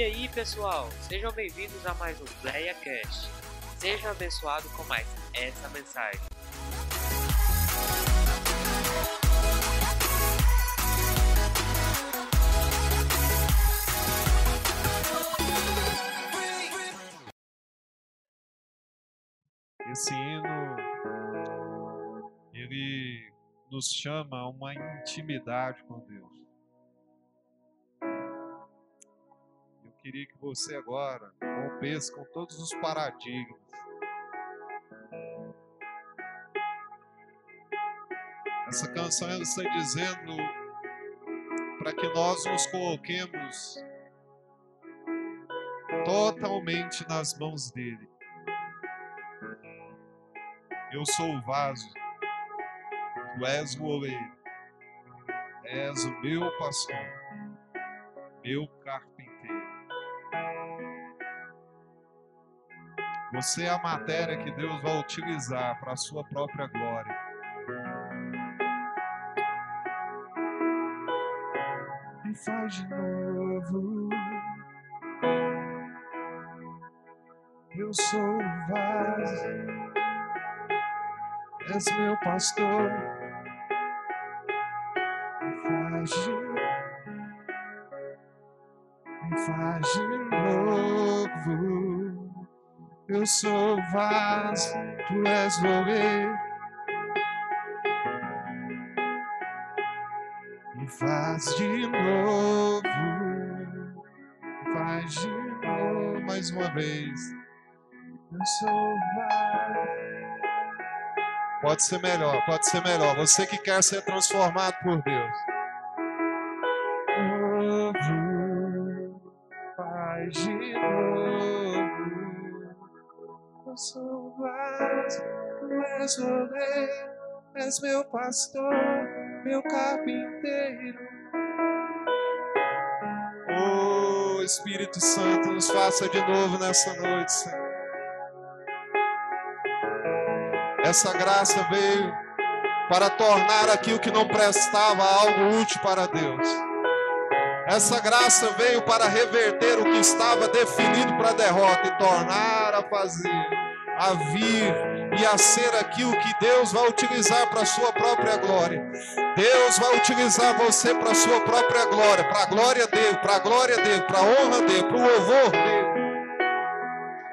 E aí, pessoal, sejam bem-vindos a mais um PlayaCast. Seja abençoado com mais essa mensagem. Esse hino, ele nos chama a uma intimidade com Deus. Queria que você agora rompesse com todos os paradigmas. Essa canção ela está dizendo para que nós nos coloquemos totalmente nas mãos dele. Eu sou o vaso, tu és o oleiro, és o meu pastor, meu carpinteiro. Você é a matéria que Deus vai utilizar para a sua própria glória. Me faz de novo. Eu sou o vaso és meu pastor. Me faz de, me faz de Eu sou vaso, tu és oleiro. Me faz de novo, me faz de novo mais uma vez. Eu sou vaso. Pode ser melhor, pode ser melhor. Você que quer ser transformado por Deus. És oleiro, és meu pastor, meu carpinteiro. Oh, Espírito Santo, nos faça de novo nessa noite, Senhor. Essa graça veio para tornar aquilo que não prestava algo útil para Deus. Essa graça veio para reverter o que estava definido para derrota e tornar a fazer, a vir e a ser aquilo que Deus vai utilizar para a sua própria glória. Deus vai utilizar você para a sua própria glória, para a glória dele, para a glória dele, para a honra dele, para o louvor dele.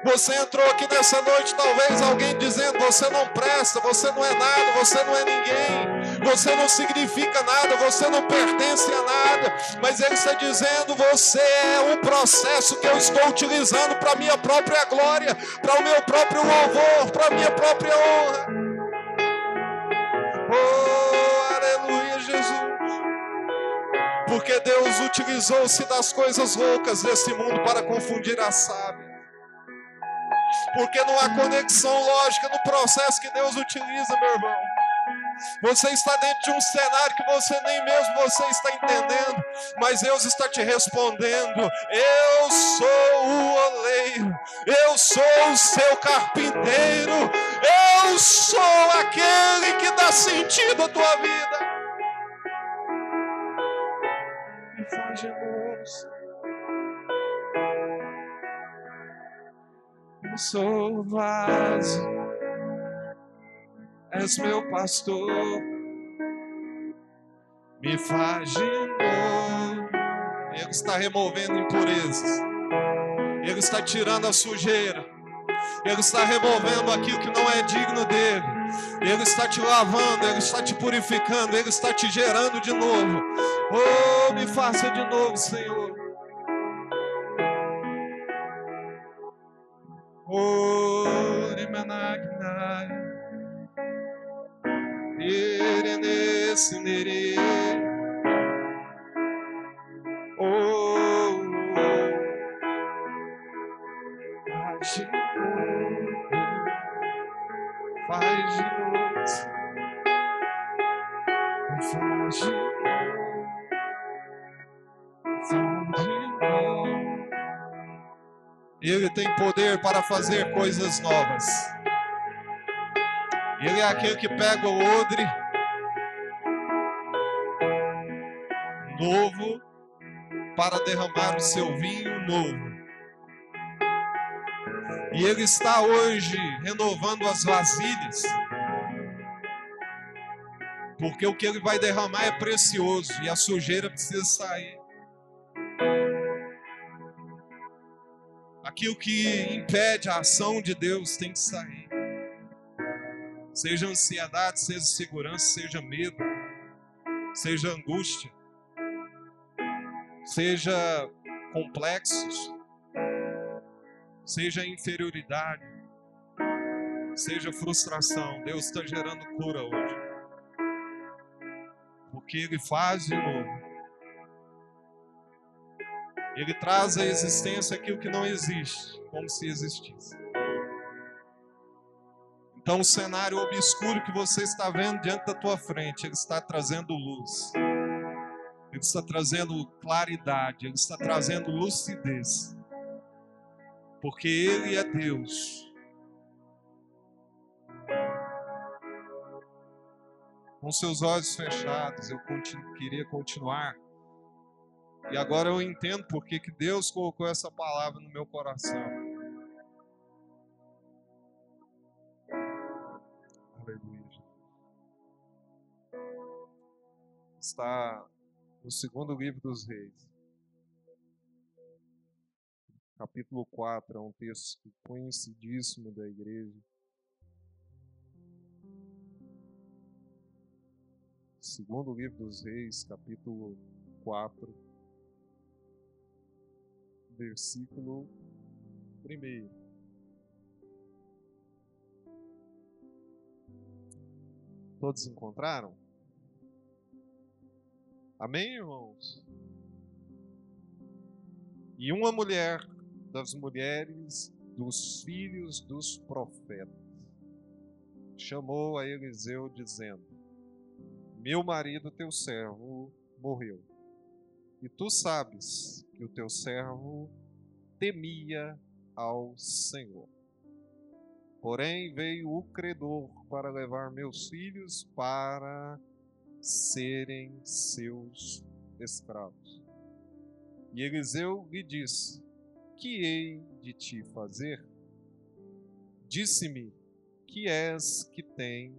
Você entrou aqui nessa noite, talvez alguém dizendo: você não presta, você não é nada, você não é ninguém, você não significa nada, você não pertence a nada. Mas Ele está dizendo: você é um processo que eu estou utilizando para minha própria glória, para o meu próprio louvor, para a minha própria honra. Oh, aleluia, Jesus. Porque Deus utilizou-se das coisas loucas desse mundo para confundir a sábia porque não há conexão lógica no processo que Deus utiliza, meu irmão. Você está dentro de um cenário que você nem mesmo você está entendendo, mas Deus está te respondendo: Eu sou o oleiro, eu sou o seu carpinteiro, eu sou aquele que dá sentido à tua vida. Me generoso. sou vaso, és meu pastor, me faz de novo. Ele está removendo impurezas, Ele está tirando a sujeira, Ele está removendo aquilo que não é digno dele, Ele está te lavando, Ele está te purificando, Ele está te gerando de novo. Oh, me faça de novo, Senhor. Irene sinere. Oh de novo. Faz de novo. Faz de novo. Faz de novo. Ele tem poder para fazer coisas novas. Ele é aquele que pega o odre para derramar o seu vinho novo. E Ele está hoje renovando as vasilhas, porque o que Ele vai derramar é precioso e a sujeira precisa sair. Aquilo que impede a ação de Deus tem que sair. Seja ansiedade, seja segurança, seja medo, seja angústia, seja complexos, seja inferioridade, seja frustração. Deus está gerando cura hoje. Porque Ele faz de novo. Ele traz à existência aquilo que não existe, como se existisse. Então, o cenário obscuro que você está vendo diante da tua frente, ele está trazendo luz. Ele está trazendo claridade, ele está trazendo lucidez. Porque ele é Deus. Com seus olhos fechados, eu queria continuar. E agora eu entendo porque que Deus colocou essa palavra no meu coração. Aleluia. Está no segundo livro dos reis. Capítulo 4 é um texto conhecidíssimo da igreja. Segundo livro dos reis, capítulo 4, versículo 1. Todos encontraram? Amém, irmãos? E uma mulher das mulheres dos filhos dos profetas chamou a Eliseu, dizendo: Meu marido, teu servo, morreu. E tu sabes que o teu servo temia ao Senhor. Porém, veio o credor para levar meus filhos para serem seus escravos. E Eliseu lhe disse: Que hei de te fazer? Disse-me: Que és que tem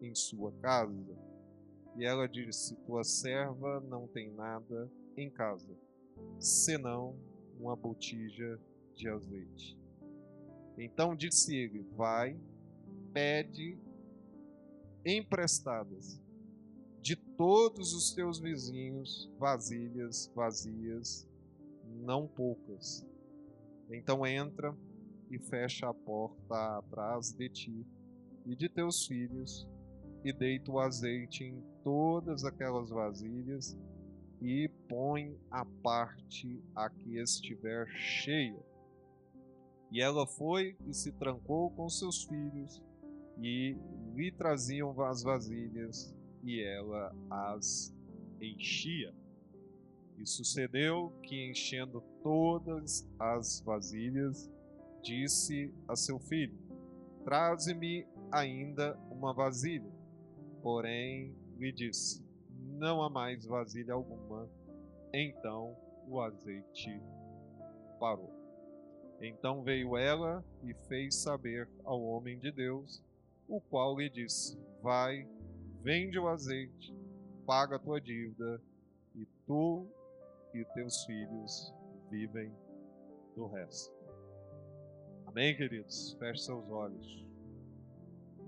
em sua casa? E ela disse: Tua serva não tem nada em casa, senão uma botija de azeite. Então disse ele: Vai, pede emprestadas todos os teus vizinhos vasilhas vazias, não poucas. Então entra e fecha a porta atrás de ti e de teus filhos, e deita o azeite em todas aquelas vasilhas, e põe a parte a que estiver cheia. E ela foi e se trancou com seus filhos, e lhe traziam as vasilhas, e ela as enchia. E sucedeu que, enchendo todas as vasilhas, disse a seu filho: Traze-me ainda uma vasilha. Porém, lhe disse: Não há mais vasilha alguma. Então o azeite parou. Então veio ela e fez saber ao homem de Deus, o qual lhe disse: Vai, vende o azeite, paga a tua dívida, e tu e teus filhos vivem do resto. Amém, queridos? Feche seus olhos.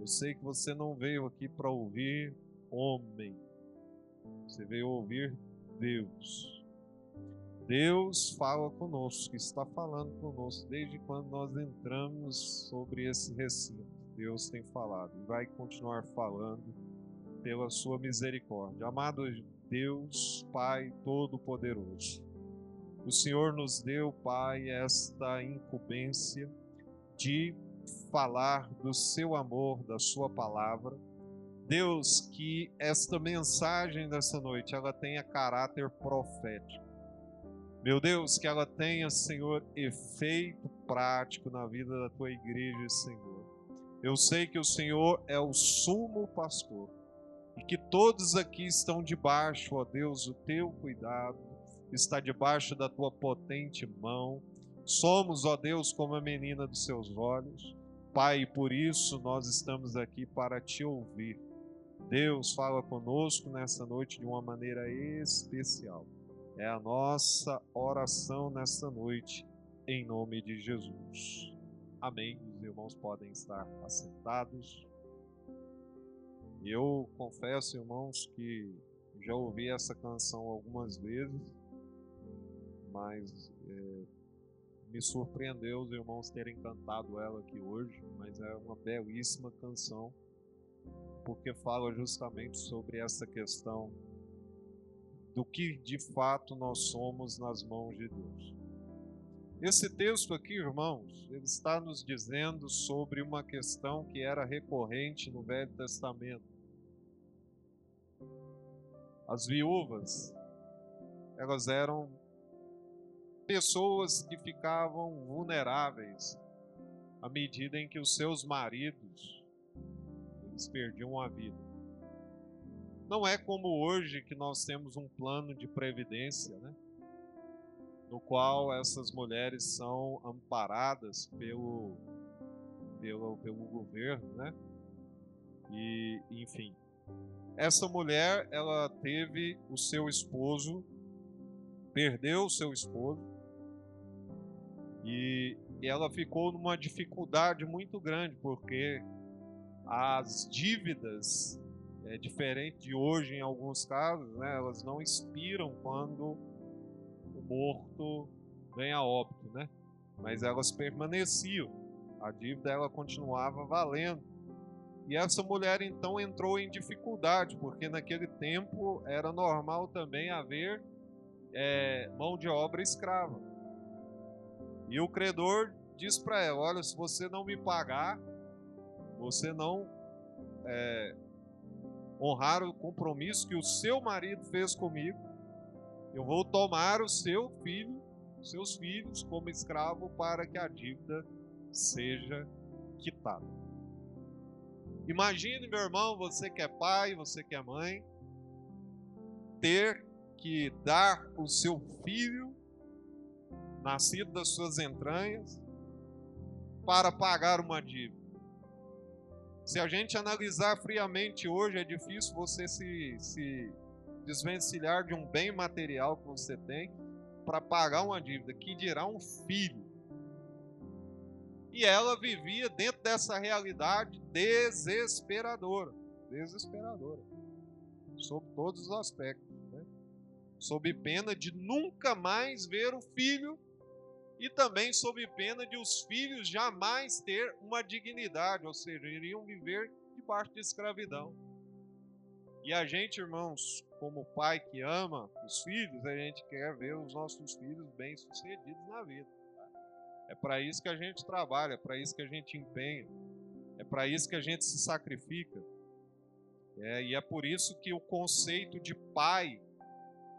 Eu sei que você não veio aqui para ouvir homem, você veio ouvir Deus. Deus fala conosco, está falando conosco desde quando nós entramos sobre esse recinto. Deus tem falado e vai continuar falando pela sua misericórdia. Amado Deus, Pai Todo-Poderoso, o Senhor nos deu, Pai, esta incumbência de falar do seu amor, da sua palavra. Deus, que esta mensagem dessa noite ela tenha caráter profético. Meu Deus, que ela tenha, Senhor, efeito prático na vida da tua igreja, Senhor. Eu sei que o Senhor é o sumo pastor e que todos aqui estão debaixo, ó Deus, o teu cuidado, está debaixo da tua potente mão. Somos, ó Deus, como a menina dos seus olhos. Pai, por isso nós estamos aqui para te ouvir. Deus fala conosco nessa noite de uma maneira especial. É a nossa oração nessa noite, em nome de Jesus. Amém. Os irmãos podem estar assentados. Eu confesso, irmãos, que já ouvi essa canção algumas vezes, mas é, me surpreendeu os irmãos terem cantado ela aqui hoje. Mas é uma belíssima canção, porque fala justamente sobre essa questão do que de fato nós somos nas mãos de Deus. Esse texto aqui, irmãos, ele está nos dizendo sobre uma questão que era recorrente no Velho Testamento as viúvas, elas eram pessoas que ficavam vulneráveis à medida em que os seus maridos eles perdiam a vida. Não é como hoje que nós temos um plano de previdência, né? No qual essas mulheres são amparadas pelo, pelo, pelo governo, né? E, enfim, essa mulher, ela teve o seu esposo, perdeu o seu esposo, e ela ficou numa dificuldade muito grande, porque as dívidas, é diferente de hoje em alguns casos, né, elas não expiram quando morto vem a óbito, né? Mas elas permaneciam. A dívida ela continuava valendo. E essa mulher então entrou em dificuldade, porque naquele tempo era normal também haver é, mão de obra escrava. E o credor diz para ela: Olha, se você não me pagar, você não é, honrar o compromisso que o seu marido fez comigo, eu vou tomar o seu filho, seus filhos, como escravo para que a dívida seja quitada. Imagine, meu irmão, você que é pai, você que é mãe, ter que dar o seu filho, nascido das suas entranhas, para pagar uma dívida. Se a gente analisar friamente hoje, é difícil você se, se desvencilhar de um bem material que você tem para pagar uma dívida, que dirá um filho. E ela vivia dentro dessa realidade desesperadora. Desesperadora. Sob todos os aspectos. Né? Sob pena de nunca mais ver o filho e também sob pena de os filhos jamais ter uma dignidade, ou seja, iriam viver debaixo de escravidão. E a gente, irmãos, como pai que ama os filhos, a gente quer ver os nossos filhos bem-sucedidos na vida. É para isso que a gente trabalha, é para isso que a gente empenha, é para isso que a gente se sacrifica. É, e é por isso que o conceito de pai,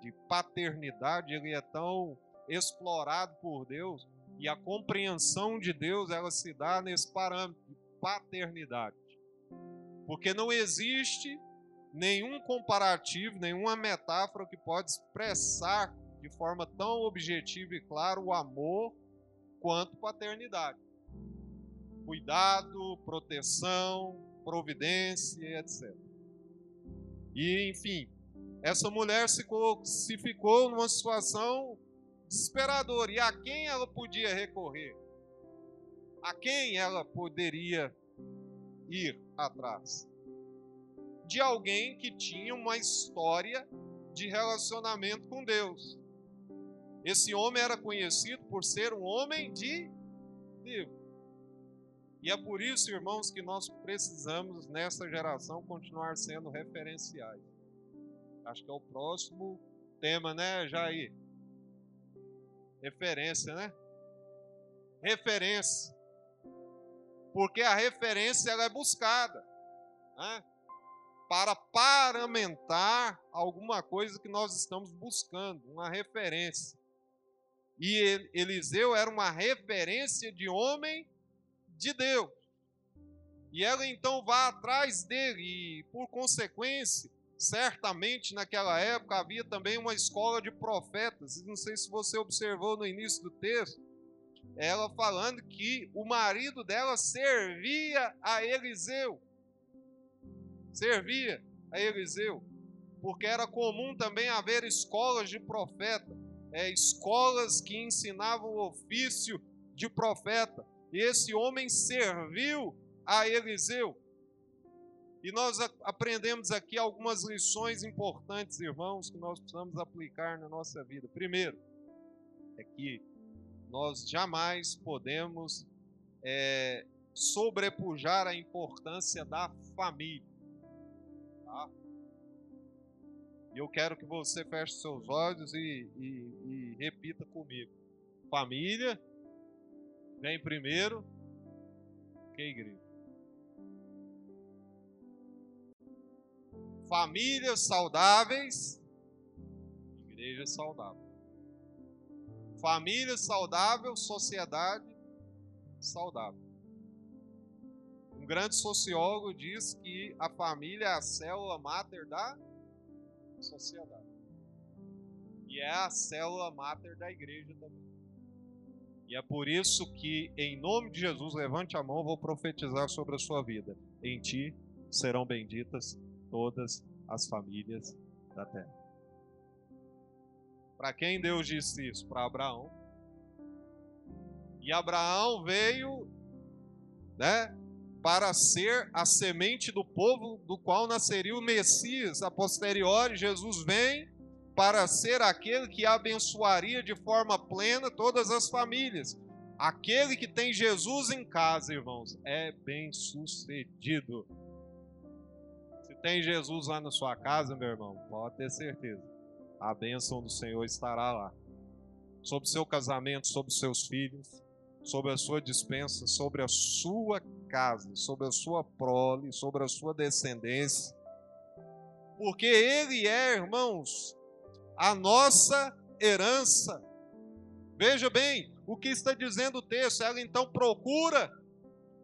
de paternidade, ele é tão explorado por Deus e a compreensão de Deus ela se dá nesse parâmetro de paternidade. Porque não existe nenhum comparativo, nenhuma metáfora que pode expressar de forma tão objetiva e clara o amor quanto paternidade. Cuidado, proteção, providência, etc. E, enfim, essa mulher se, se ficou numa situação desesperadora. E a quem ela podia recorrer? A quem ela poderia ir atrás? De alguém que tinha uma história de relacionamento com Deus. Esse homem era conhecido por ser um homem de Deus. E é por isso, irmãos, que nós precisamos, nessa geração, continuar sendo referenciais. Acho que é o próximo tema, né, Jair? Referência, né? Referência. Porque a referência ela é buscada. Né? Para paramentar alguma coisa que nós estamos buscando, uma referência. E Eliseu era uma referência de homem de Deus. E ela então vai atrás dele, e por consequência, certamente naquela época havia também uma escola de profetas. Não sei se você observou no início do texto, ela falando que o marido dela servia a Eliseu. Servia a Eliseu. Porque era comum também haver escolas de profeta, é, escolas que ensinavam o ofício de profeta. E esse homem serviu a Eliseu. E nós aprendemos aqui algumas lições importantes, irmãos, que nós precisamos aplicar na nossa vida. Primeiro, é que nós jamais podemos é, sobrepujar a importância da família. Tá? E eu quero que você feche seus olhos e, e, e repita comigo. Família vem primeiro que igreja. Famílias saudáveis, igreja saudável. Família saudável, sociedade saudável. Grande sociólogo diz que a família é a célula máter da sociedade. E é a célula máter da igreja também. E é por isso que, em nome de Jesus, levante a mão, vou profetizar sobre a sua vida. Em ti serão benditas todas as famílias da terra. Para quem Deus disse isso? Para Abraão. E Abraão veio, né, para ser a semente do povo do qual nasceria o Messias. A posteriori, Jesus vem para ser aquele que abençoaria de forma plena todas as famílias. Aquele que tem Jesus em casa, irmãos, é bem sucedido. Se tem Jesus lá na sua casa, meu irmão, pode ter certeza a bênção do Senhor estará lá. Sobre seu casamento, sobre seus filhos, sobre a sua dispensa, sobre a sua casa, sobre a sua prole, sobre a sua descendência. Porque Ele é, irmãos, a nossa herança. Veja bem o que está dizendo o texto. Ela então procura,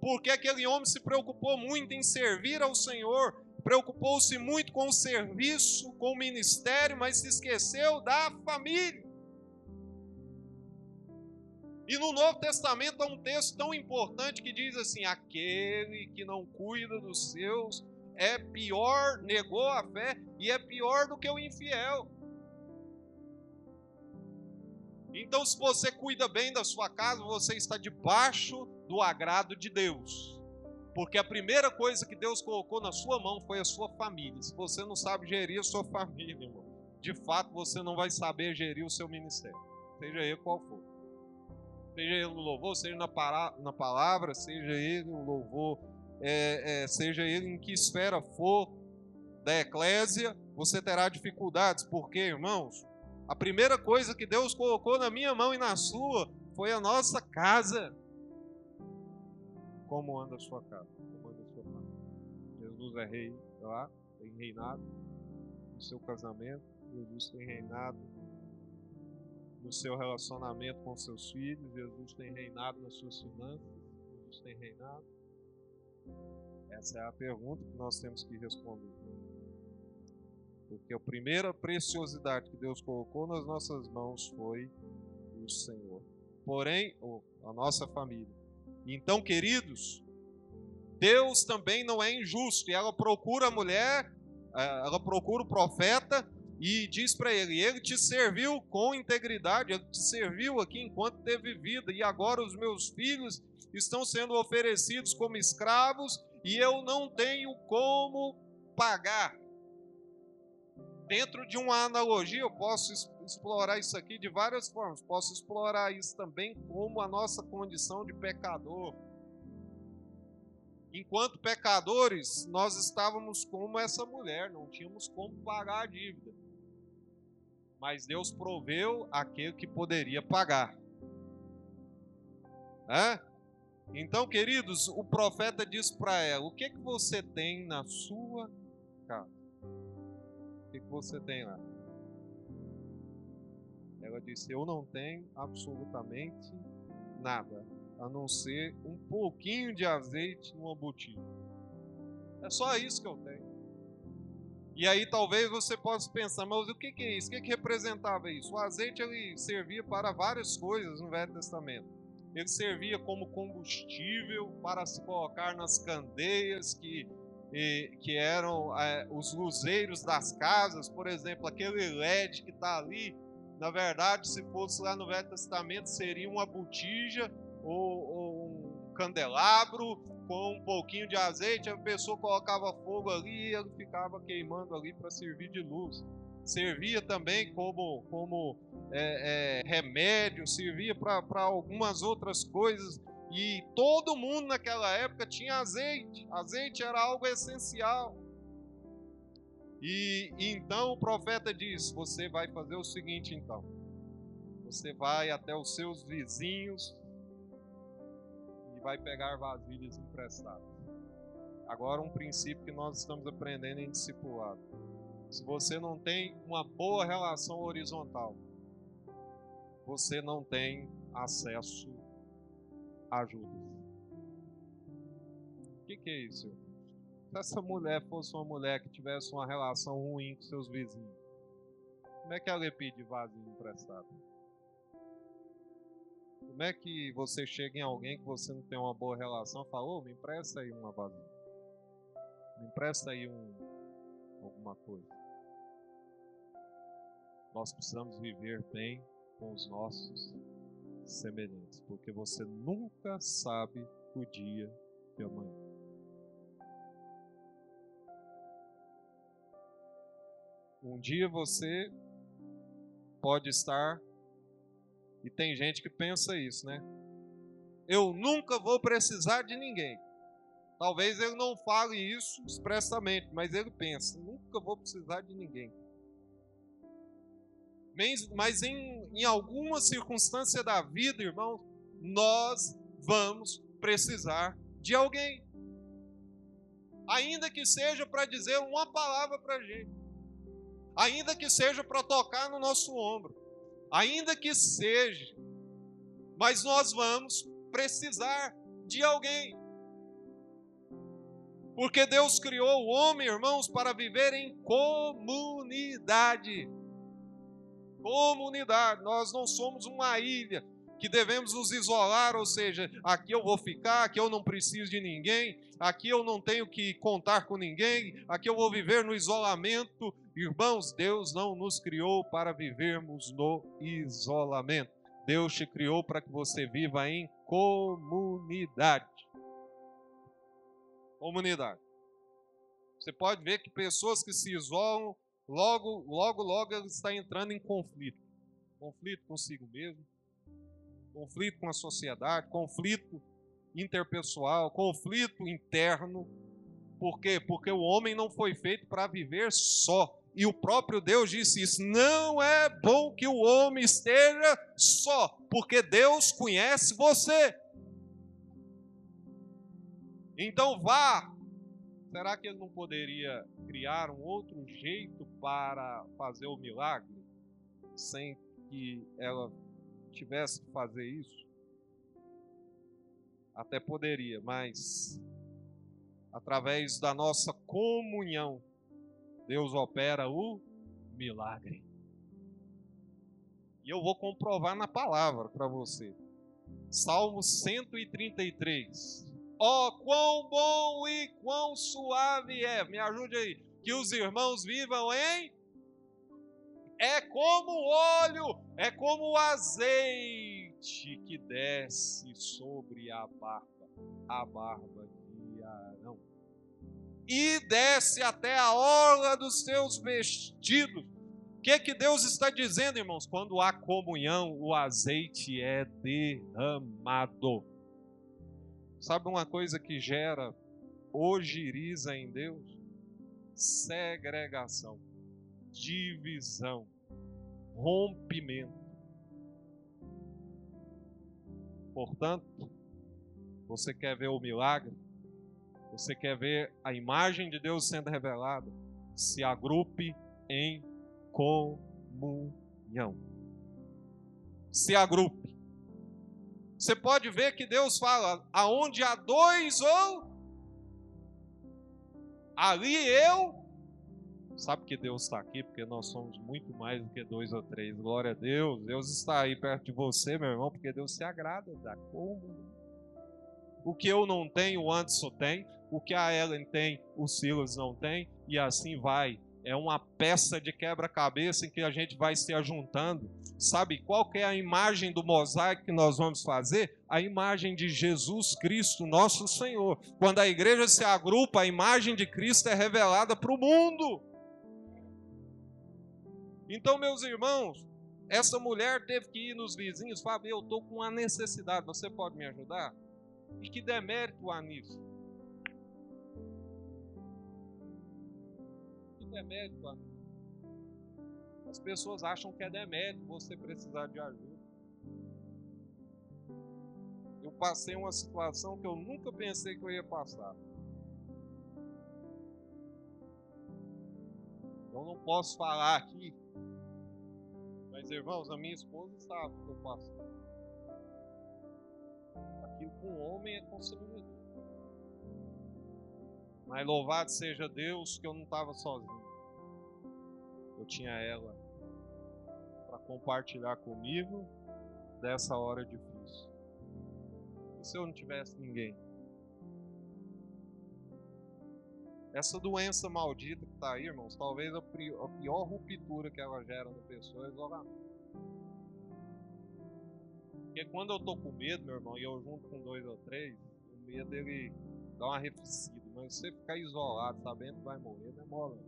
porque aquele homem se preocupou muito em servir ao Senhor, preocupou-se muito com o serviço, com o ministério, mas se esqueceu da família. E no Novo Testamento há um texto tão importante que diz assim: aquele que não cuida dos seus é pior, negou a fé e é pior do que o infiel. Então, se você cuida bem da sua casa, você está debaixo do agrado de Deus. Porque a primeira coisa que Deus colocou na sua mão foi a sua família. Se você não sabe gerir a sua família, irmão, de fato você não vai saber gerir o seu ministério, seja ele qual for. Seja ele no louvor, seja na, para, na palavra, seja ele no louvor, é, é, seja ele em que esfera for da eclésia, você terá dificuldades. Porque, irmãos, a primeira coisa que Deus colocou na minha mão e na sua foi a nossa casa como anda a sua casa, como anda a sua família. Jesus é rei lá, tem reinado no seu casamento, Jesus tem reinado no seu relacionamento com seus filhos, Jesus tem reinado nas suas finanças, Jesus tem reinado. Essa é a pergunta que nós temos que responder. Porque a primeira preciosidade que Deus colocou nas nossas mãos foi o Senhor. Porém, a nossa família. Então, queridos, Deus também não é injusto. E ela procura a mulher, eh, ela procura o profeta e diz para ele: Ele te serviu com integridade, ele te serviu aqui enquanto teve vida, e agora os meus filhos estão sendo oferecidos como escravos e eu não tenho como pagar. Dentro de uma analogia, eu posso explorar isso aqui de várias formas. Posso explorar isso também como a nossa condição de pecador. Enquanto pecadores, nós estávamos como essa mulher, não tínhamos como pagar a dívida. Mas Deus proveu aquele que poderia pagar. É? Então, queridos, o profeta diz para ela: O que, que você tem na sua casa? O que, que você tem lá? Ela disse: Eu não tenho absolutamente nada, a não ser um pouquinho de azeite numa botija. É só isso que eu tenho. E aí talvez você possa pensar, mas o que, que é isso? O que, que representava isso? O azeite ele servia para várias coisas no Velho Testamento. Ele servia como combustível para se colocar nas candeias que, que eram é, os luzeiros das casas, por exemplo, aquele LED que está ali. Na verdade, se fosse lá no Velho Testamento, seria uma botija ou, ou um candelabro com um pouquinho de azeite, a pessoa colocava fogo ali e ele ficava queimando ali para servir de luz. Servia também como, como é, é, remédio, servia para algumas outras coisas. E todo mundo naquela época tinha azeite. Azeite era algo essencial. E, e então o profeta diz: Você vai fazer o seguinte, então. Você vai até os seus vizinhos, vai pegar vasilhas emprestadas. Agora, um princípio que nós estamos aprendendo em discipulado. Se você não tem uma boa relação horizontal, você não tem acesso a ajuda. O que, que é isso? Se essa mulher fosse uma mulher que tivesse uma relação ruim com seus vizinhos, como é que ela ia pedir vasilha emprestada? Como é que você chega em alguém que você não tem uma boa relação e fala, ô, oh, me empresta aí uma vasilha. Me empresta aí um, alguma coisa. Nós precisamos viver bem com os nossos semelhantes, porque você nunca sabe o dia de amanhã. Um dia você pode estar e tem gente que pensa isso, né? Eu nunca vou precisar de ninguém. Talvez ele não fale isso expressamente, mas ele pensa: nunca vou precisar de ninguém. Mas, em, em alguma circunstância da vida, irmãos, nós vamos precisar de alguém. Ainda que seja para dizer uma palavra para a gente. Ainda que seja para tocar no nosso ombro ainda que seja, mas nós vamos precisar de alguém. Porque Deus criou o homem, irmãos, para viver em comunidade. Comunidade. Nós não somos uma ilha que devemos nos isolar, ou seja, aqui eu vou ficar, aqui eu não preciso de ninguém, aqui eu não tenho que contar com ninguém, aqui eu vou viver no isolamento. Irmãos, Deus não nos criou para vivermos no isolamento. Deus te criou para que você viva em comunidade. Comunidade. Você pode ver que pessoas que se isolam, logo, logo, logo, estão entrando em conflito. Conflito consigo mesmo, conflito com a sociedade, conflito interpessoal, conflito interno. Por quê? Porque o homem não foi feito para viver só. E o próprio Deus disse isso: não é bom que o homem esteja só, porque Deus conhece você. Então vá. Será que ele não poderia criar um outro jeito para fazer o milagre sem que ela tivesse que fazer isso, até poderia, mas através da nossa comunhão, Deus opera o milagre. E eu vou comprovar na palavra para você. Salmo 133. Ó, oh, quão bom e quão suave é. Me ajude aí. Que os irmãos vivam em é como o óleo, é como o azeite que desce sobre a barba, a barba de Arão. E desce até a orla dos seus vestidos. O que, que Deus está dizendo, irmãos? Quando há comunhão, o azeite é derramado. Sabe uma coisa que gera ogiriza em Deus? Segregação divisão, rompimento. Portanto, você quer ver o milagre? Você quer ver a imagem de Deus sendo revelada? Se agrupe em comunhão. Se agrupe. Você pode ver que Deus fala: aonde há dois ou ali eu Sabe que Deus está aqui porque nós somos muito mais do que dois ou três. Glória a Deus. Deus está aí perto de você, meu irmão, porque Deus se agrada da. O que eu não tenho, o Anderson tem. O que a Ellen tem, o Silas não tem. E assim vai. É uma peça de quebra-cabeça em que a gente vai se ajuntando. Sabe qual que é a imagem do mosaico que nós vamos fazer? A imagem de Jesus Cristo, nosso Senhor. Quando a igreja se agrupa, a imagem de Cristo é revelada para o mundo. Então, meus irmãos, essa mulher teve que ir nos vizinhos, Fábio, eu estou com uma necessidade, você pode me ajudar? E que demérito há nisso? Que demérito há nisso? As pessoas acham que é demérito você precisar de ajuda. Eu passei uma situação que eu nunca pensei que eu ia passar. Eu não posso falar aqui mas, irmãos, a minha esposa sabe o que eu faço. Aquilo com o homem é constrangedor. Mas louvado seja Deus que eu não estava sozinho. Eu tinha ela para compartilhar comigo dessa hora difícil. E se eu não tivesse ninguém? Essa doença maldita que está aí, irmãos, talvez a pior ruptura que ela gera na pessoa é isolamento. Porque quando eu tô com medo, meu irmão, e eu junto com dois ou três, o medo ele dá uma arrefecida. Mas você ficar isolado, sabendo que vai morrer, mole.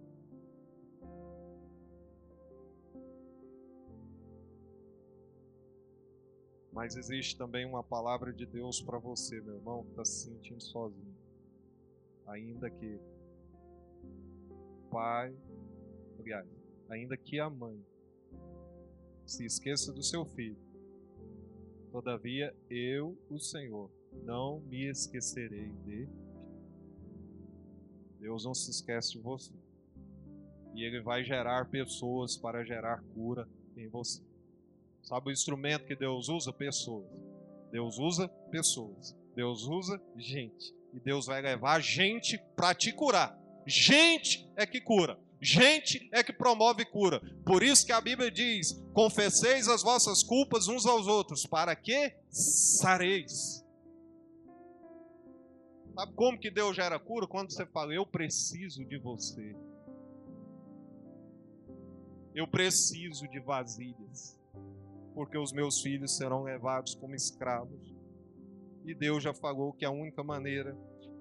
Mas existe também uma palavra de Deus para você, meu irmão, que está se sentindo sozinho. Ainda que pai, aliás, ainda que a mãe se esqueça do seu filho, todavia eu, o Senhor, não me esquecerei de Deus não se esquece de você. E Ele vai gerar pessoas para gerar cura em você. Sabe o instrumento que Deus usa? Pessoas. Deus usa pessoas. Deus usa gente. E Deus vai levar gente para te curar. Gente é que cura. Gente é que promove cura. Por isso que a Bíblia diz: confesseis as vossas culpas uns aos outros, para que sareis. Sabe como que Deus gera cura? Quando você fala, eu preciso de você. Eu preciso de vasilhas, porque os meus filhos serão levados como escravos. E Deus já falou que a única maneira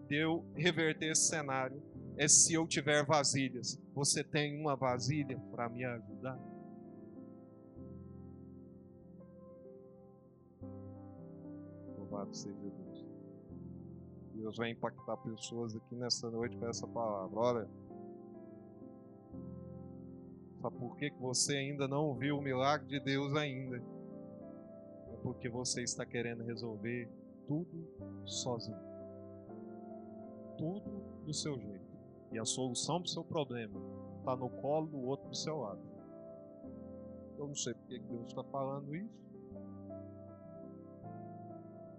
de eu reverter esse cenário é se eu tiver vasilhas. Você tem uma vasilha para me ajudar? Louvado seja Deus. Deus vai impactar pessoas aqui nessa noite com essa palavra. Olha, sabe por que, que você ainda não viu o milagre de Deus ainda? É porque você está querendo resolver tudo sozinho. Tudo do seu jeito. E a solução para o seu problema está no colo do outro do seu lado. Eu não sei porque Deus está falando isso.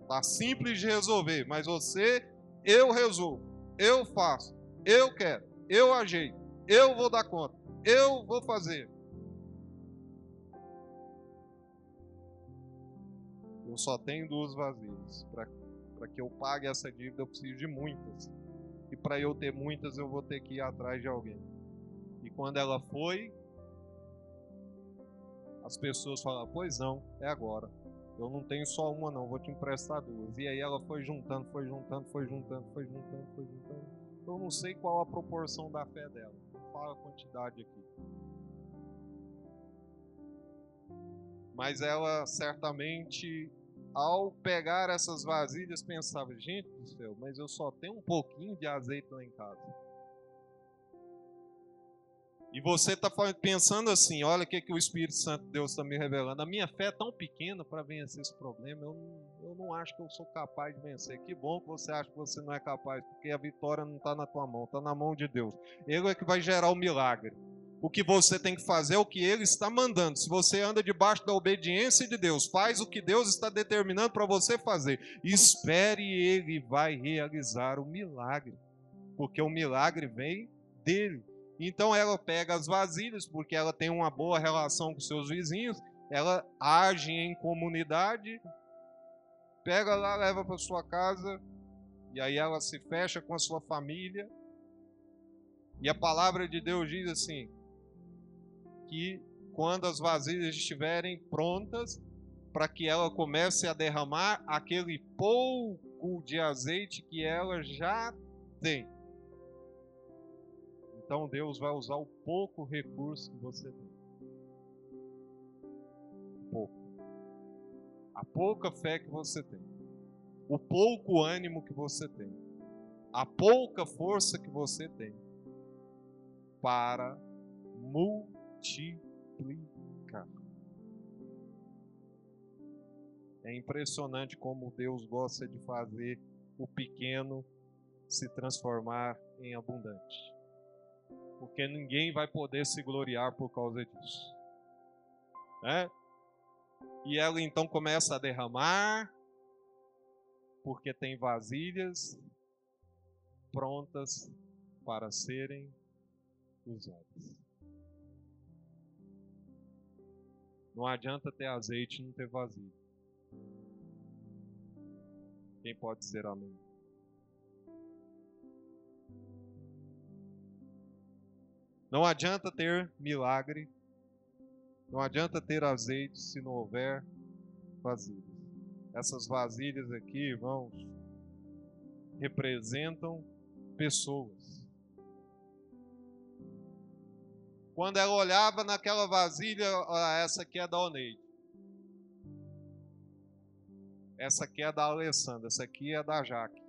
Está simples de resolver, mas você, eu resolvo, eu faço, eu quero, eu ajeito, eu vou dar conta, eu vou fazer. Eu só tenho duas vazias. Para que eu pague essa dívida, eu preciso de muitas para eu ter muitas eu vou ter que ir atrás de alguém. E quando ela foi, as pessoas falaram: Pois não, é agora. Eu não tenho só uma, não, vou te emprestar duas. E aí ela foi juntando, foi juntando, foi juntando, foi juntando, foi juntando. Eu não sei qual a proporção da fé dela. Fala a quantidade aqui. Mas ela certamente ao pegar essas vasilhas, pensava: gente do céu, mas eu só tenho um pouquinho de azeite lá em casa. E você está pensando assim: olha o que, que o Espírito Santo de Deus está me revelando. A minha fé é tão pequena para vencer esse problema, eu não, eu não acho que eu sou capaz de vencer. Que bom que você acha que você não é capaz, porque a vitória não está na tua mão, está na mão de Deus. Ele é que vai gerar o milagre o que você tem que fazer é o que ele está mandando. Se você anda debaixo da obediência de Deus, faz o que Deus está determinando para você fazer. Espere ele vai realizar o milagre. Porque o milagre vem dele. Então ela pega as vasilhas, porque ela tem uma boa relação com seus vizinhos, ela age em comunidade, pega lá, leva para sua casa, e aí ela se fecha com a sua família. E a palavra de Deus diz assim: que quando as vasilhas estiverem prontas, para que ela comece a derramar aquele pouco de azeite que ela já tem. Então Deus vai usar o pouco recurso que você tem. Pouco. A pouca fé que você tem. O pouco ânimo que você tem. A pouca força que você tem. Para multiplicar. É impressionante como Deus gosta de fazer o pequeno se transformar em abundante porque ninguém vai poder se gloriar por causa disso. Né? E ela então começa a derramar, porque tem vasilhas prontas para serem usadas. Não adianta ter azeite e não ter vasilha. Quem pode dizer amém? Não adianta ter milagre, não adianta ter azeite se não houver vasilhas. Essas vasilhas aqui, irmãos, representam pessoas. Quando ela olhava naquela vasilha, essa aqui é da Oneide. Essa aqui é da Alessandra, essa aqui é da Jaque.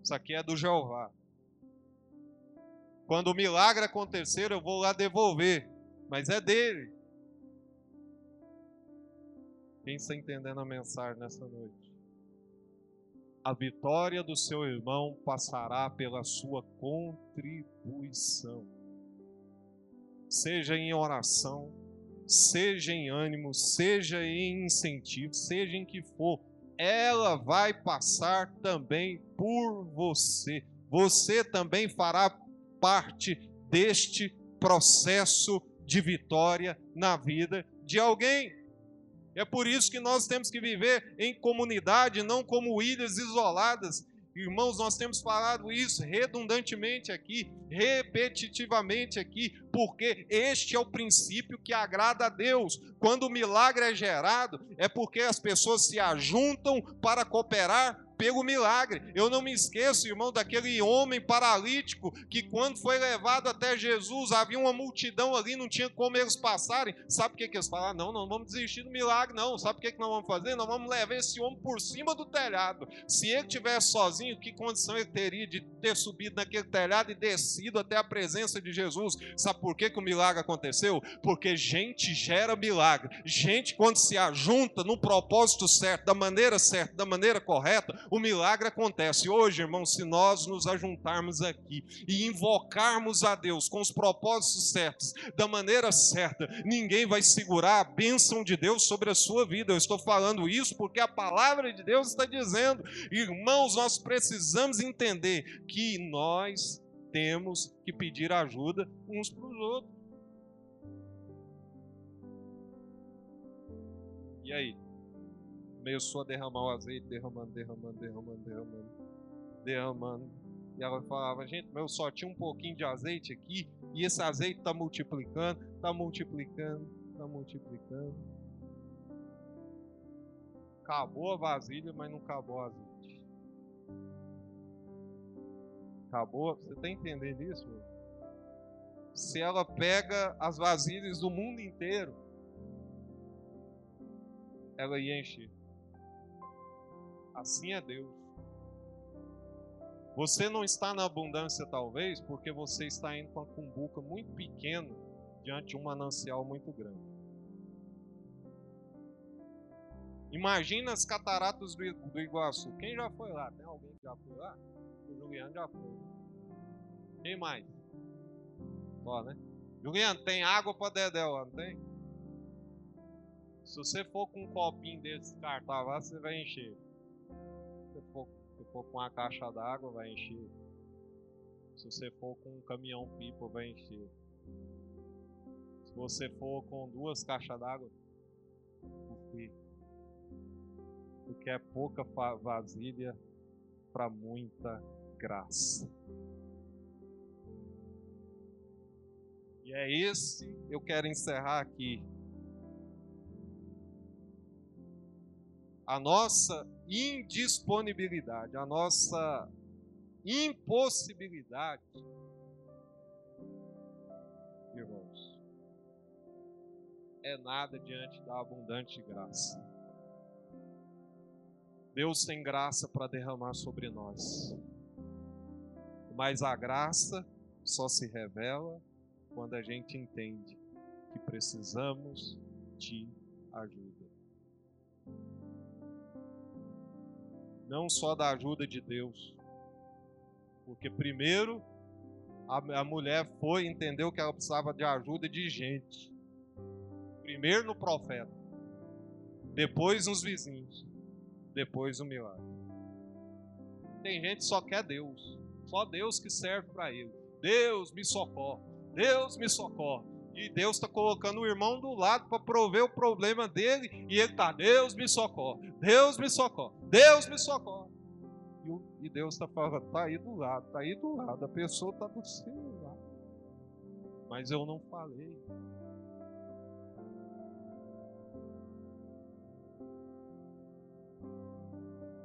Essa aqui é do Jeová. Quando o milagre acontecer, eu vou lá devolver, mas é dele. Quem está entendendo a mensagem nessa noite? A vitória do seu irmão passará pela sua contribuição. Seja em oração, seja em ânimo, seja em incentivo, seja em que for, ela vai passar também por você. Você também fará parte deste processo de vitória na vida de alguém. É por isso que nós temos que viver em comunidade, não como ilhas isoladas. Irmãos, nós temos falado isso redundantemente aqui, repetitivamente aqui, porque este é o princípio que agrada a Deus. Quando o milagre é gerado, é porque as pessoas se ajuntam para cooperar pelo milagre. Eu não me esqueço, irmão, daquele homem paralítico que, quando foi levado até Jesus, havia uma multidão ali, não tinha como eles passarem. Sabe o que, que eles falaram? Não, não vamos desistir do milagre, não. Sabe o que, que nós vamos fazer? Nós vamos levar esse homem por cima do telhado. Se ele tivesse sozinho, que condição ele teria de ter subido naquele telhado e descido até a presença de Jesus? Sabe por que, que o milagre aconteceu? Porque gente gera milagre. Gente, quando se ajunta no propósito certo, da maneira certa, da maneira correta, o milagre acontece. Hoje, irmãos, se nós nos ajuntarmos aqui e invocarmos a Deus com os propósitos certos, da maneira certa, ninguém vai segurar a bênção de Deus sobre a sua vida. Eu estou falando isso porque a palavra de Deus está dizendo, irmãos, nós precisamos entender que nós temos que pedir ajuda uns para os outros. E aí? Começou a derramar o azeite, derramando, derramando, derramando, derramando, derramando. E ela falava, gente, mas eu só tinha um pouquinho de azeite aqui, e esse azeite está multiplicando, está multiplicando, está multiplicando. Acabou a vasilha, mas não acabou o azeite. Acabou, você está entendendo isso? Meu? Se ela pega as vasilhas do mundo inteiro, ela ia encher. Assim é Deus. Você não está na abundância, talvez, porque você está indo com a cumbuca muito pequena diante de um manancial muito grande. Imagina as cataratas do, do Iguaçu. Quem já foi lá? Tem alguém que já foi lá? O Juliano já foi. Quem mais? Ó, né? Juliano, tem água para Dedé lá, não tem? Se você for com um copinho desse cartaz lá, você vai encher. For com uma caixa d'água, vai encher. Se você for com um caminhão pipa, vai encher. Se você for com duas caixas d'água, por quê? Porque é pouca vasilha para muita graça. E é esse eu quero encerrar aqui. A nossa indisponibilidade, a nossa impossibilidade, irmãos, é nada diante da abundante graça. Deus tem graça para derramar sobre nós. Mas a graça só se revela quando a gente entende que precisamos de ajuda. Não só da ajuda de Deus, porque primeiro a, a mulher foi entendeu que ela precisava de ajuda de gente. Primeiro no profeta, depois nos vizinhos, depois o milagre. Tem gente que só quer Deus, só Deus que serve para ele. Deus me socorre. Deus me socorre. E Deus está colocando o irmão do lado para prover o problema dele. E ele está, Deus me socorre, Deus me socorre, Deus me socorre. E, Deus está falando, está aí do lado, está aí do lado, a pessoa está do seu lado. Mas eu não falei.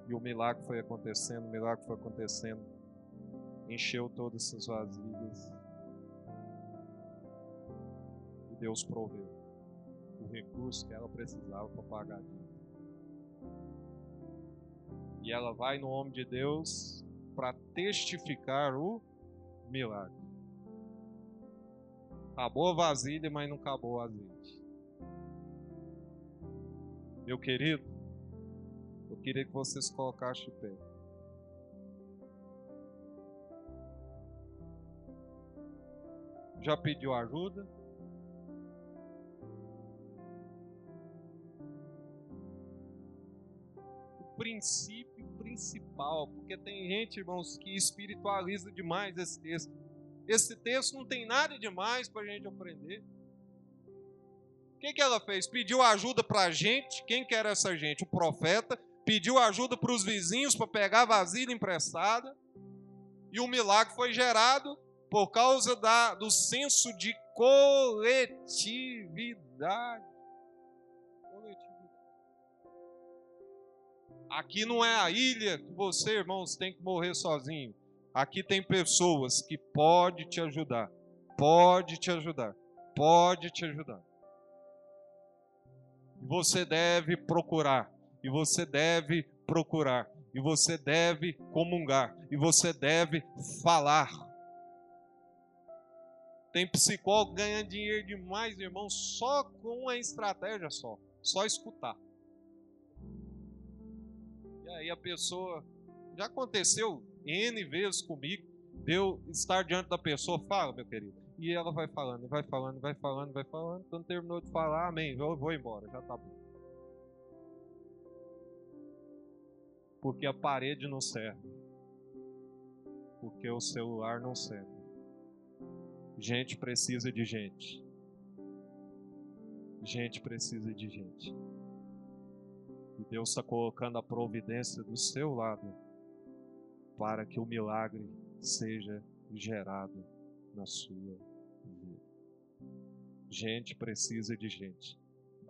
E o milagre foi acontecendo, o milagre foi acontecendo. Encheu todas essas vasilhas. Deus proveu o recurso que ela precisava para pagar. E ela vai no nome de Deus para testificar o milagre. Acabou a vasilha, mas não acabou o azeite. Meu querido, eu queria que vocês colocassem o pé. Já pediu ajuda? Princípio principal, porque tem gente, irmãos, que espiritualiza demais esse texto. Esse texto não tem nada demais para a gente aprender. O que, que ela fez? Pediu ajuda para a gente. Quem que era essa gente? O profeta. Pediu ajuda para os vizinhos para pegar vasilha emprestada. E o milagre foi gerado por causa da, do senso de coletividade. Aqui não é a ilha que você, irmãos, tem que morrer sozinho. Aqui tem pessoas que pode te ajudar. Pode te ajudar. Pode te ajudar. E você deve procurar. E você deve procurar. E você deve comungar. E você deve falar. Tem psicólogo ganhando dinheiro demais, irmão, só com a estratégia só. Só escutar. E a pessoa. Já aconteceu N vezes comigo, deu estar diante da pessoa, fala, meu querido. E ela vai falando, vai falando, vai falando, vai falando. Quando terminou de falar, amém, eu vou embora, já tá bom. Porque a parede não serve. Porque o celular não serve. Gente precisa de gente. Gente precisa de gente. E Deus está colocando a providência do seu lado para que o milagre seja gerado na sua vida. Gente precisa de gente.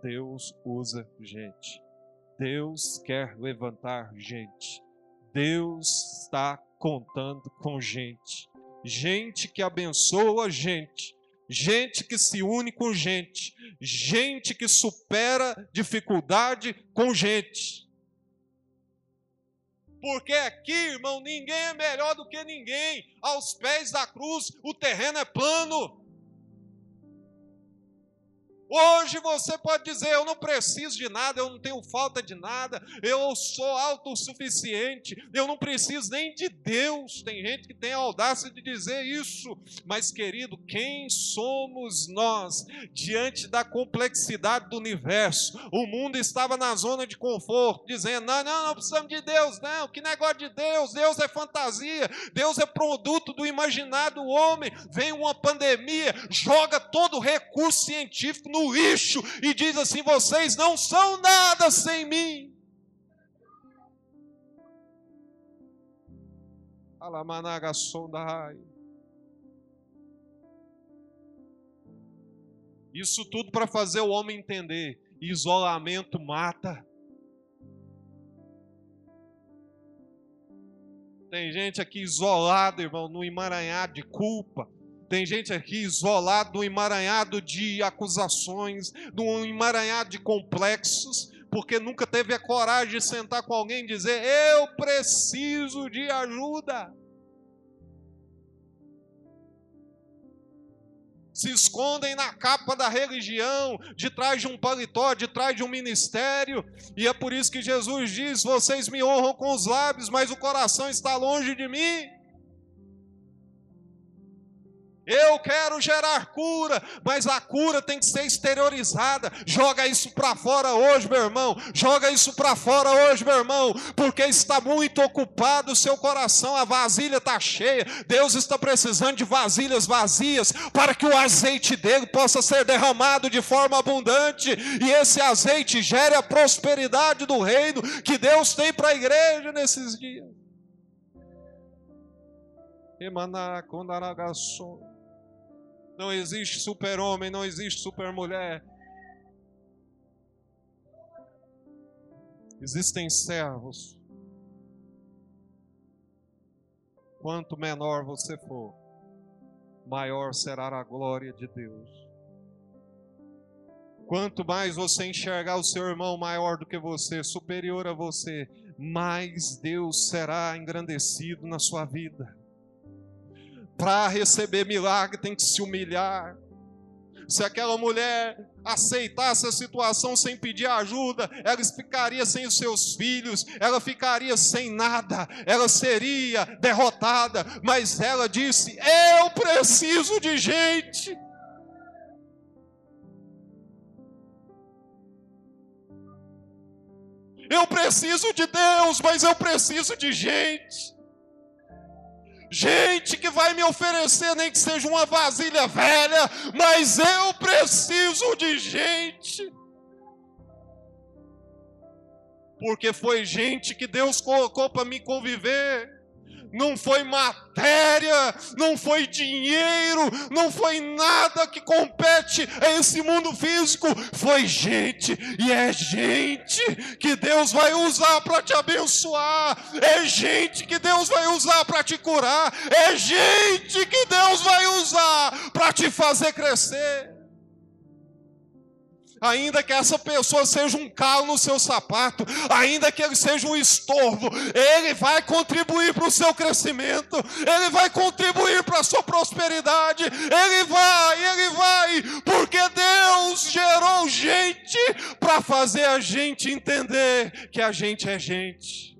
Deus usa gente. Deus quer levantar gente. Deus está contando com gente. Gente que abençoa gente gente que se une com gente, gente que supera dificuldade com gente. Porque aqui, irmão, ninguém é melhor do que ninguém. Aos pés da cruz, o terreno é plano. Hoje você pode dizer: Eu não preciso de nada, eu não tenho falta de nada, eu sou autossuficiente, eu não preciso nem de Deus. Tem gente que tem a audácia de dizer isso, mas querido, quem somos nós diante da complexidade do universo? O mundo estava na zona de conforto, dizendo: Não, não, não precisamos de Deus, não, que negócio de Deus, Deus é fantasia, Deus é produto do imaginado homem. Vem uma pandemia, joga todo o recurso científico no lixo e diz assim: vocês não são nada sem mim. Alamanaga sondai. Isso tudo para fazer o homem entender: isolamento mata. Tem gente aqui isolada, irmão, no emaranhado de culpa, tem gente aqui isolado emaranhado de acusações, num emaranhado de complexos, porque nunca teve a coragem de sentar com alguém e dizer: Eu preciso de ajuda. se escondem na capa da religião, de trás de um paletó, de trás de um ministério, e é por isso que Jesus diz: Vocês me honram com os lábios, mas o coração está longe de mim. Eu quero gerar cura, mas a cura tem que ser exteriorizada. Joga isso para fora hoje, meu irmão. Joga isso para fora hoje, meu irmão, porque está muito ocupado o seu coração. A vasilha está cheia. Deus está precisando de vasilhas vazias para que o azeite dele possa ser derramado de forma abundante e esse azeite gere a prosperidade do reino que Deus tem para a igreja nesses dias. Condaragaçou. Não existe super-homem, não existe super-mulher. Existem servos. Quanto menor você for, maior será a glória de Deus. Quanto mais você enxergar o seu irmão maior do que você, superior a você, mais Deus será engrandecido na sua vida. Para receber milagre tem que se humilhar. Se aquela mulher aceitasse a situação sem pedir ajuda, ela ficaria sem os seus filhos, ela ficaria sem nada, ela seria derrotada. Mas ela disse: Eu preciso de gente. Eu preciso de Deus, mas eu preciso de gente gente que vai me oferecer, nem que seja uma vasilha velha, mas eu preciso de gente. Porque foi gente que Deus colocou para me conviver não foi matéria, não foi dinheiro, não foi nada que compete a esse mundo físico, foi gente, e é gente que Deus vai usar para te abençoar, é gente que Deus vai usar para te curar, é gente que Deus vai usar para te fazer crescer ainda que essa pessoa seja um calo no seu sapato, ainda que ele seja um estorvo, ele vai contribuir para o seu crescimento, ele vai contribuir para a sua prosperidade, ele vai, ele vai, porque Deus gerou gente para fazer a gente entender que a gente é gente.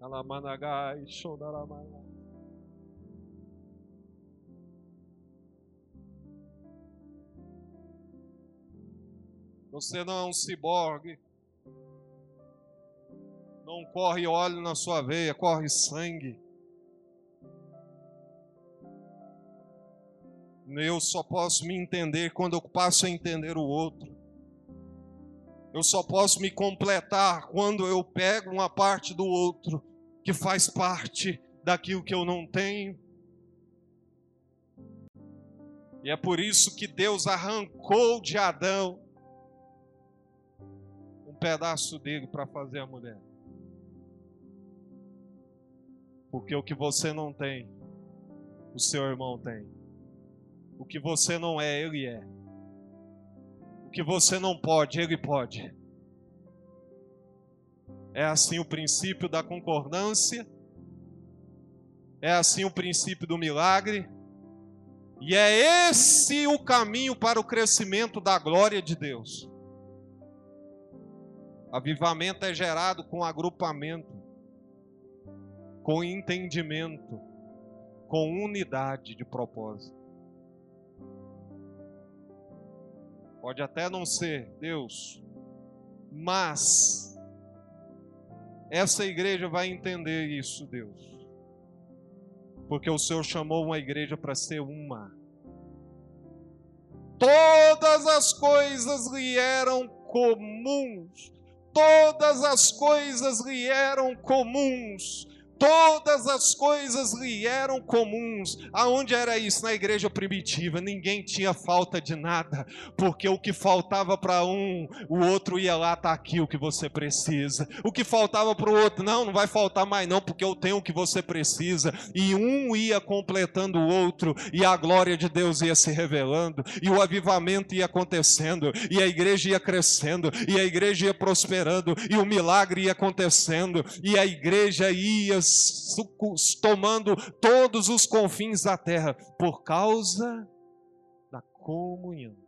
Alamanagai, Shodaramanagai. Você não é um ciborgue. Não corre óleo na sua veia, corre sangue. Eu só posso me entender quando eu passo a entender o outro. Eu só posso me completar quando eu pego uma parte do outro que faz parte daquilo que eu não tenho. E é por isso que Deus arrancou de Adão pedaço dele para fazer a mulher. Porque o que você não tem, o seu irmão tem. O que você não é, ele é. O que você não pode, ele pode. É assim o princípio da concordância. É assim o princípio do milagre. E é esse o caminho para o crescimento da glória de Deus. Avivamento é gerado com agrupamento, com entendimento, com unidade de propósito. Pode até não ser Deus, mas essa igreja vai entender isso, Deus. Porque o Senhor chamou uma igreja para ser uma. Todas as coisas lhe eram comuns. Todas as coisas lhe eram comuns todas as coisas lhe eram comuns. Aonde era isso? Na igreja primitiva. Ninguém tinha falta de nada, porque o que faltava para um, o outro ia lá, tá aqui o que você precisa. O que faltava para o outro, não, não vai faltar mais não, porque eu tenho o que você precisa. E um ia completando o outro, e a glória de Deus ia se revelando, e o avivamento ia acontecendo, e a igreja ia crescendo, e a igreja ia prosperando, e o milagre ia acontecendo, e a igreja ia tomando todos os confins da terra por causa da comunhão.